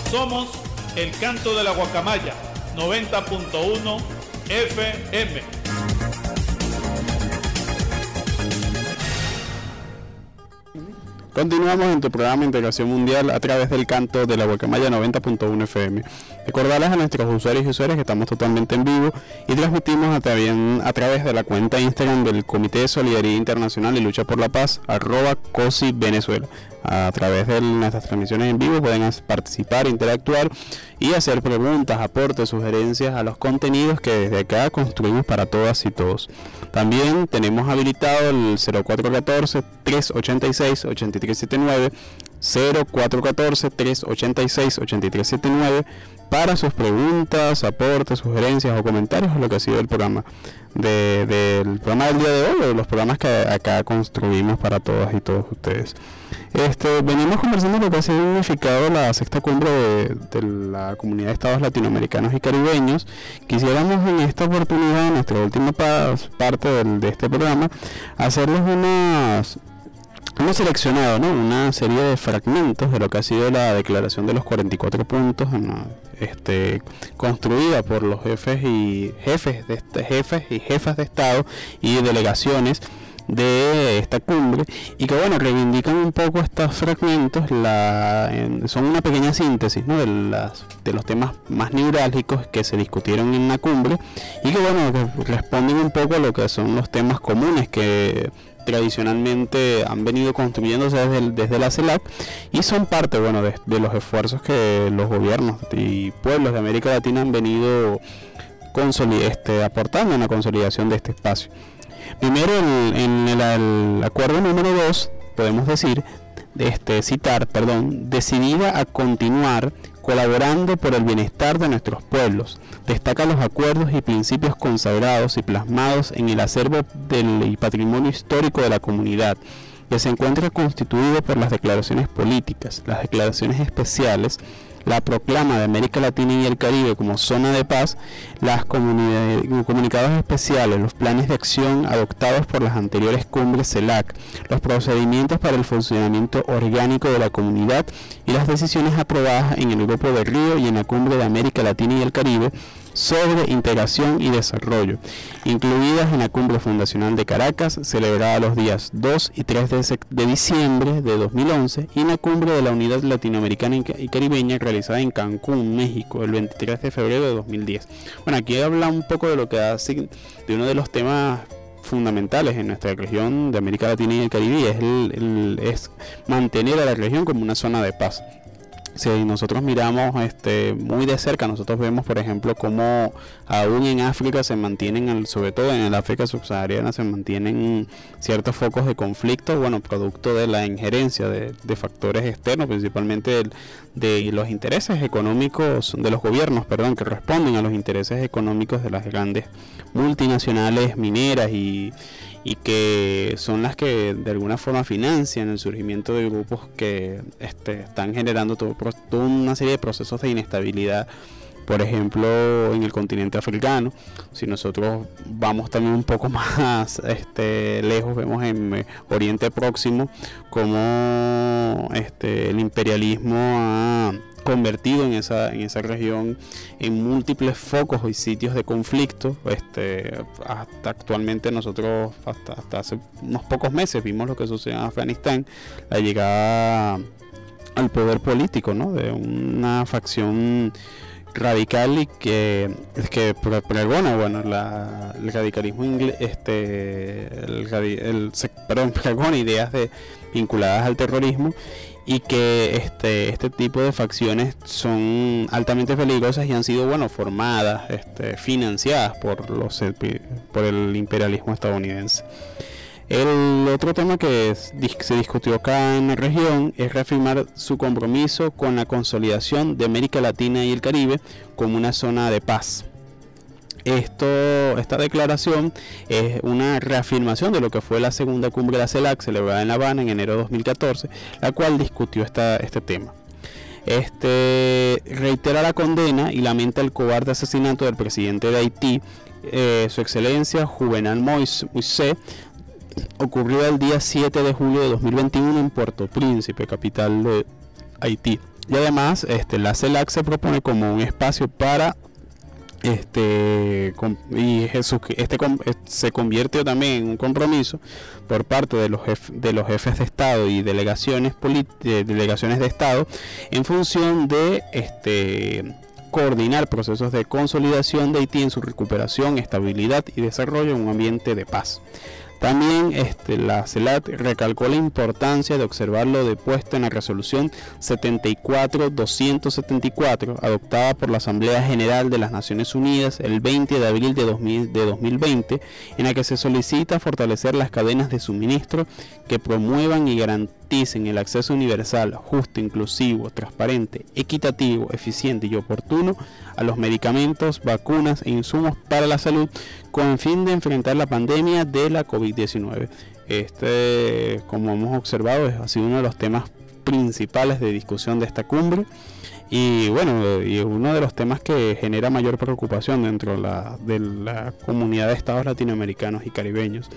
Somos el canto de la guacamaya 90.1 FM. Continuamos en tu programa Integración Mundial a través del canto de la Guacamaya 90.1 FM. Recordarles a nuestros usuarios y usuarias que estamos totalmente en vivo y transmitimos a, también a través de la cuenta Instagram del Comité de Solidaridad Internacional y Lucha por la Paz, arroba COSI. A través de nuestras transmisiones en vivo pueden participar, interactuar y hacer preguntas, aportes, sugerencias a los contenidos que desde acá construimos para todas y todos. También tenemos habilitado el 0414-386-8379, 0414-386-8379 para sus preguntas, aportes, sugerencias o comentarios a lo que ha sido el programa de- del programa del día de hoy, o de los programas que acá construimos para todas y todos ustedes. Este, venimos conversando lo que ha significado la sexta cumbre de, de la comunidad de estados latinoamericanos y caribeños. Quisiéramos en esta oportunidad, en nuestra última pa- parte del- de este programa, hacerles unas hemos seleccionado ¿no? una serie de fragmentos de lo que ha sido la declaración de los 44 puntos ¿no? Este, construida por los jefes y jefes de jefes y jefas de estado y delegaciones de esta cumbre y que bueno reivindican un poco estos fragmentos la, en- son una pequeña síntesis de, de los temas más neurálgicos que se discutieron en la cumbre y que bueno responden un poco a lo que son los temas comunes que tradicionalmente han venido construyéndose desde, desde la CELAC y son parte bueno de, los esfuerzos que los gobiernos y pueblos de América Latina han venido este, aportando en la consolidación de este espacio. Primero, en, el acuerdo número 2, podemos decir, este, citar, perdón, decidida a continuar colaborando por el bienestar de nuestros pueblos. Destaca los acuerdos y principios consagrados y plasmados en el acervo del patrimonio histórico de la comunidad, que se encuentra constituido por las declaraciones políticas, las declaraciones especiales, la proclama de América Latina y el Caribe como zona de paz, las comunicados especiales, los planes de acción adoptados por las anteriores cumbres CELAC, los procedimientos para el funcionamiento orgánico de la comunidad y las decisiones aprobadas en el Grupo de Río y en la Cumbre de América Latina y el Caribe sobre integración y desarrollo, incluidas en la Cumbre Fundacional de Caracas, celebrada los días 2 y 3 de, diciembre de 2011, y en la Cumbre de la Unidad Latinoamericana y Caribeña, realizada en Cancún, México, el 23 de febrero de 2010. Bueno, aquí habla un poco de lo que hace, de uno de los temas fundamentales en nuestra región de América Latina y el Caribe, es, es mantener a la región como una zona de paz si nosotros miramos este, muy de cerca, nosotros vemos, por ejemplo, cómo aún en África se mantienen, sobre todo en el África subsahariana, se mantienen ciertos focos de conflicto, bueno, producto de la injerencia de, factores externos, principalmente de, los intereses económicos, de los gobiernos, perdón, que responden a los intereses económicos de las grandes multinacionales mineras y y que son las que de alguna forma financian el surgimiento de grupos que este, están generando todo, toda una serie de procesos de inestabilidad por ejemplo en el continente africano. Si nosotros vamos también un poco más este, lejos vemos en eh, Oriente Próximo como este, el imperialismo ha convertido en esa, en esa región en múltiples focos y sitios de conflicto. Este, hasta actualmente nosotros, hasta, hasta hace unos pocos meses, vimos lo que sucedió en Afganistán, la llegada al poder político ¿no? de una facción radical y que es que pregona bueno la, el radicalismo inglés este el, el, perdón pregona ideas de vinculadas al terrorismo y que este, este tipo de facciones son altamente peligrosas y han sido bueno formadas, este, financiadas por los por el imperialismo estadounidense. El otro tema que se discutió acá en la región es reafirmar su compromiso con la consolidación de América Latina y el Caribe como una zona de paz esto, esta declaración es una reafirmación de lo que fue la segunda cumbre de la CELAC celebrada en La Habana en enero de 2014, la cual discutió esta, este tema. Este reitera la condena y lamenta el cobarde asesinato del presidente de Haití, eh, su excelencia Juvenal Moisés, ocurrió el día 7 de julio de 2021 en Puerto Príncipe, capital de Haití. Y además, este, la CELAC se propone como un espacio para este y Jesús este se convierte también en un compromiso por parte de los de los jefes de estado y delegaciones de delegaciones de estado en función de este coordinar procesos de consolidación de Haití en su recuperación, estabilidad y desarrollo en un ambiente de paz. También este, la CELAT recalcó la importancia de observar lo depuesto en la resolución 74-274 adoptada por la Asamblea General de las Naciones Unidas el 20 de abril de, 2020 en la que se solicita fortalecer las cadenas de suministro que promuevan y garanticen el acceso universal, justo, inclusivo, transparente, equitativo, eficiente y oportuno a los medicamentos, vacunas e insumos para la salud con el fin de enfrentar la pandemia de la COVID-19. Este, como hemos observado, ha sido uno de los temas principales de discusión de esta cumbre y bueno, y uno de los temas que genera mayor preocupación dentro de la, de la comunidad de estados latinoamericanos y caribeños.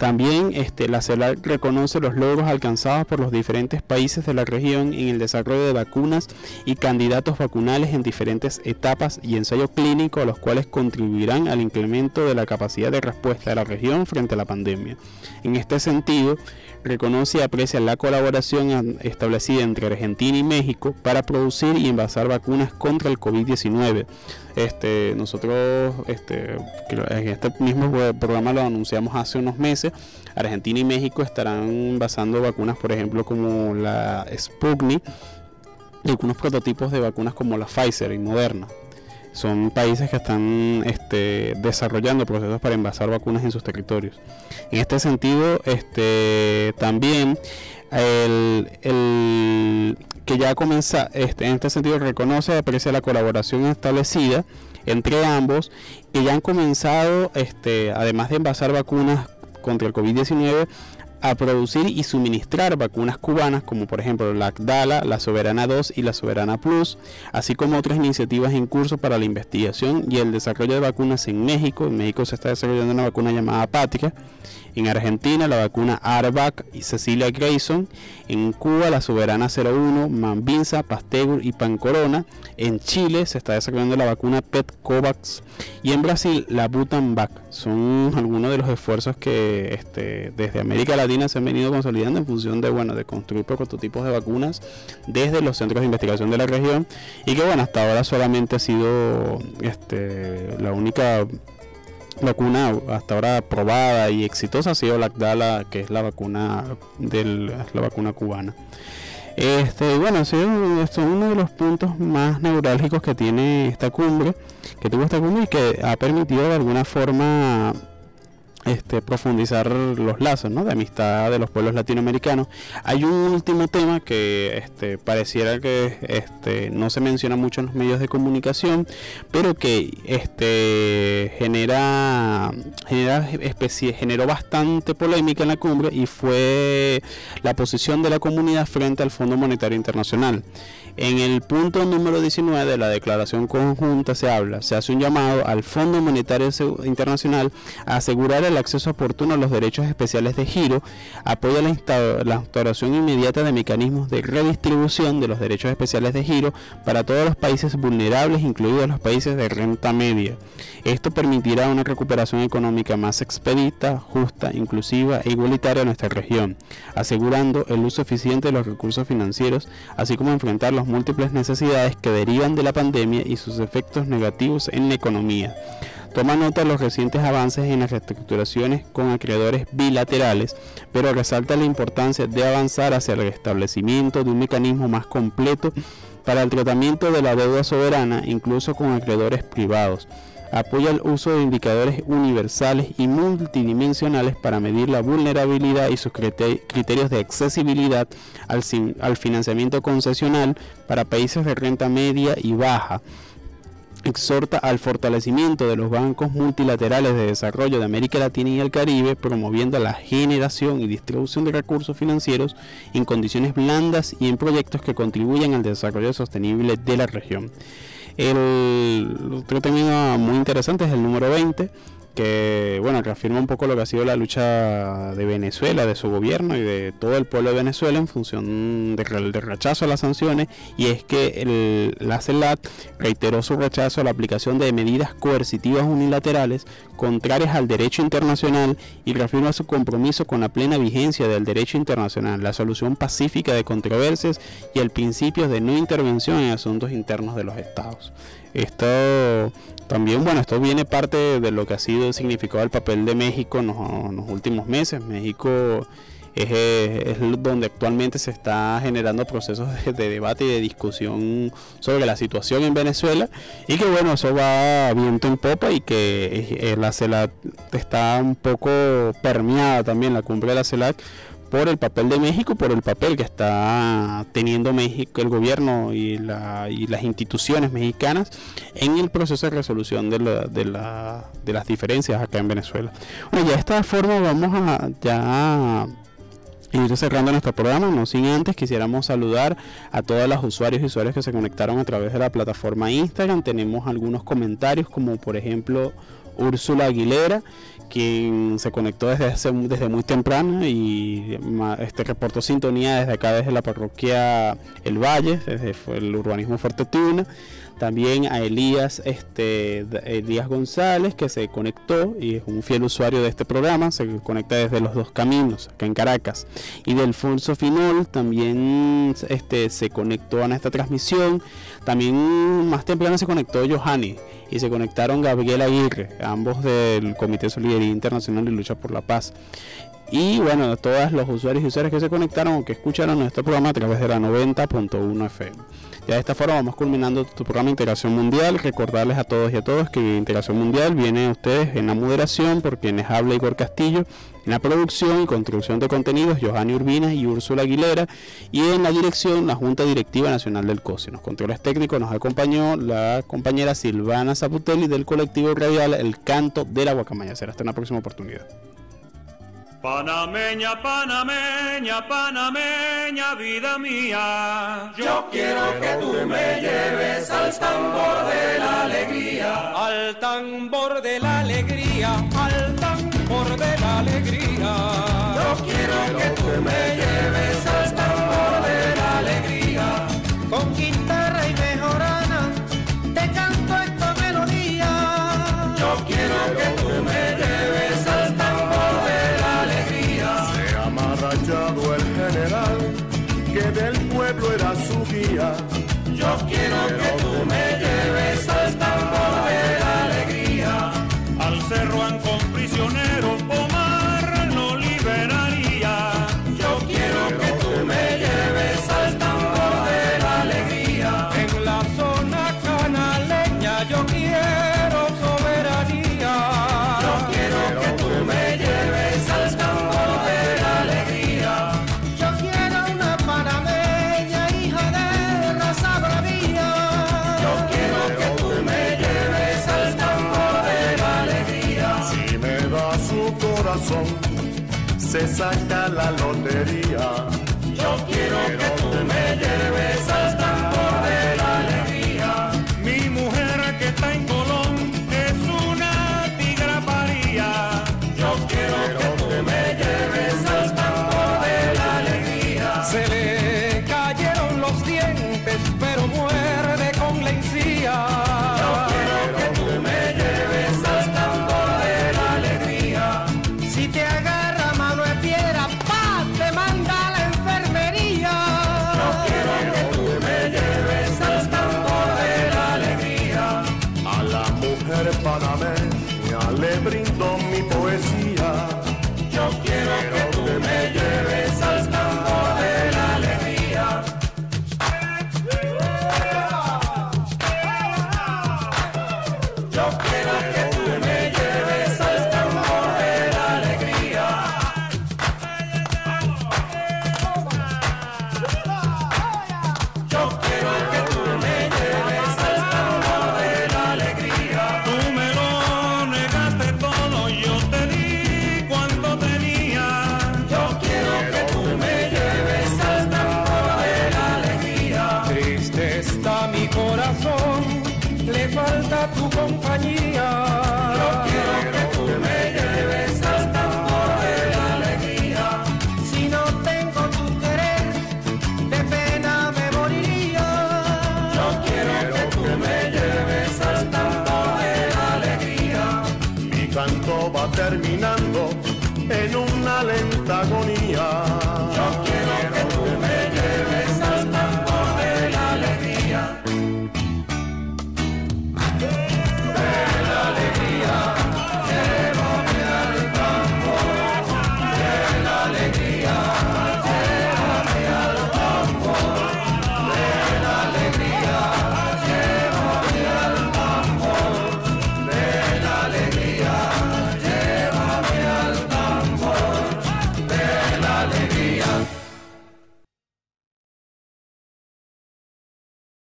También este, la CELAC reconoce los logros alcanzados por los diferentes países de la región en el desarrollo de vacunas y candidatos vacunales en diferentes etapas y ensayos clínicos, los cuales contribuirán al incremento de la capacidad de respuesta de la región frente a la pandemia. En este sentido, reconoce y aprecia la colaboración establecida entre Argentina y México para producir y envasar vacunas contra el COVID-19. Este, nosotros este, en este mismo programa lo anunciamos hace unos meses. Argentina y México estarán envasando vacunas, por ejemplo, como la Sputnik y algunos prototipos de vacunas como la Pfizer y Moderna son países que están este, desarrollando procesos para envasar vacunas en sus territorios. En este sentido, este, también el, que ya comienza, este, en este sentido reconoce y aprecia la colaboración establecida entre ambos, que ya han comenzado, este, además de envasar vacunas contra el COVID-19, a producir y suministrar vacunas cubanas como por ejemplo la Acdala, la Soberana 2 y la Soberana Plus, así como otras iniciativas en curso para la investigación y el desarrollo de vacunas en México. En México se está desarrollando una vacuna llamada Patria. En Argentina la vacuna Arvac y Cecilia Grayson. En Cuba la Soberana 01, Mambinza, Pasteur y Pancorona. En Chile se está desarrollando la vacuna PET COVAX. Y en Brasil la Butanvac. Son algunos de los esfuerzos que este, desde América Latina se han venido consolidando en función de, bueno, de construir prototipos de vacunas desde los centros de investigación de la región. Y que bueno, hasta ahora solamente ha sido este, la única vacuna hasta ahora probada y exitosa ha sido la Acdala, que es la vacuna del, la vacuna cubana. Este, bueno, ha sido esto es uno de los puntos más neurálgicos que tiene esta cumbre, que tuvo esta cumbre y que ha permitido de alguna forma este, profundizar los lazos de amistad de los pueblos latinoamericanos. Hay un último tema que este, pareciera que este, no se menciona mucho en los medios de comunicación, pero que este, genera, genera especie, generó bastante polémica en la cumbre y fue la posición de la comunidad frente al Fondo Monetario Internacional. En el punto número 19 de la declaración conjunta se habla, se hace un llamado al Fondo Monetario Internacional a asegurar el acceso oportuno a los derechos especiales de giro, apoya la, la instauración inmediata de mecanismos de redistribución de los derechos especiales de giro para todos los países vulnerables, incluidos los países de renta media. Esto permitirá una recuperación económica más expedita, justa, inclusiva e igualitaria a nuestra región, asegurando el uso eficiente de los recursos financieros, así como enfrentar las múltiples necesidades que derivan de la pandemia y sus efectos negativos en la economía. Toma nota de los recientes avances en las reestructuraciones con acreedores bilaterales, pero resalta la importancia de avanzar hacia el restablecimiento de un mecanismo más completo para el tratamiento de la deuda soberana, incluso con acreedores privados. Apoya el uso de indicadores universales y multidimensionales para medir la vulnerabilidad y sus criterios de accesibilidad al, al financiamiento concesional para países de renta media y baja exhorta al fortalecimiento de los bancos multilaterales de desarrollo de América Latina y el Caribe, promoviendo la generación y distribución de recursos financieros en condiciones blandas y en proyectos que contribuyan al desarrollo sostenible de la región. El otro tema muy interesante es el número 20, que bueno, reafirma un poco lo que ha sido la lucha de Venezuela, de su gobierno y de todo el pueblo de Venezuela en función del de rechazo a las sanciones, y es que el, la CELAT reiteró su rechazo a la aplicación de medidas coercitivas unilaterales contrarias al derecho internacional y reafirma su compromiso con la plena vigencia del derecho internacional, la solución pacífica de controversias y el principio de no intervención en asuntos internos de los estados. Esto también, bueno, esto viene parte de lo que ha sido el significado del papel de México en los, últimos meses. México es, donde actualmente se está generando procesos de, debate y de discusión sobre la situación en Venezuela y que bueno, eso va viento en popa y que la CELAC está un poco permeada también, la cumbre de la CELAC por el papel de México, por el papel que está teniendo México, el gobierno y, las instituciones mexicanas en el proceso de resolución de, las diferencias acá en Venezuela. Bueno, ya de esta forma vamos a ya ir cerrando nuestro programa, no sin antes quisiéramos saludar a todos los usuarios y usuarios que se conectaron a través de la plataforma Instagram. Tenemos algunos comentarios como por ejemplo Úrsula Aguilera quien se conectó desde, desde muy temprano y este reportó sintonía desde acá, desde la parroquia El Valle, desde el urbanismo Fuerte Tuna. También a Elías, este, Elías González, que se conectó y es un fiel usuario de este programa, se conecta desde los dos caminos, acá en Caracas. Y de Alfonso Finol también este, se conectó a esta transmisión. También más temprano se conectó Johanny y se conectaron Gabriel Aguirre, ambos del Comité de Solidaridad Internacional y Lucha por la Paz. Y bueno, todos los usuarios y usuarias que se conectaron o que escucharon nuestro programa a través de la 90.1 FM. Ya de esta forma vamos culminando tu programa Integración Mundial. Recordarles a todos y a todos que Integración Mundial viene a ustedes en la moderación por quienes habla Igor Castillo, en la producción y construcción de contenidos Johanny Urbina y Úrsula Aguilera y en la dirección la Junta Directiva Nacional del COSI. En los controles técnicos nos acompañó la compañera Silvana Zaputelli del colectivo radial El Canto de la Guacamaya. Será hasta una próxima oportunidad. Panameña, panameña, panameña, vida mía. Yo quiero que tú me lleves al tambor de la alegría. Al tambor de la alegría, al tambor de la alegría. Yo quiero que tú me lleves al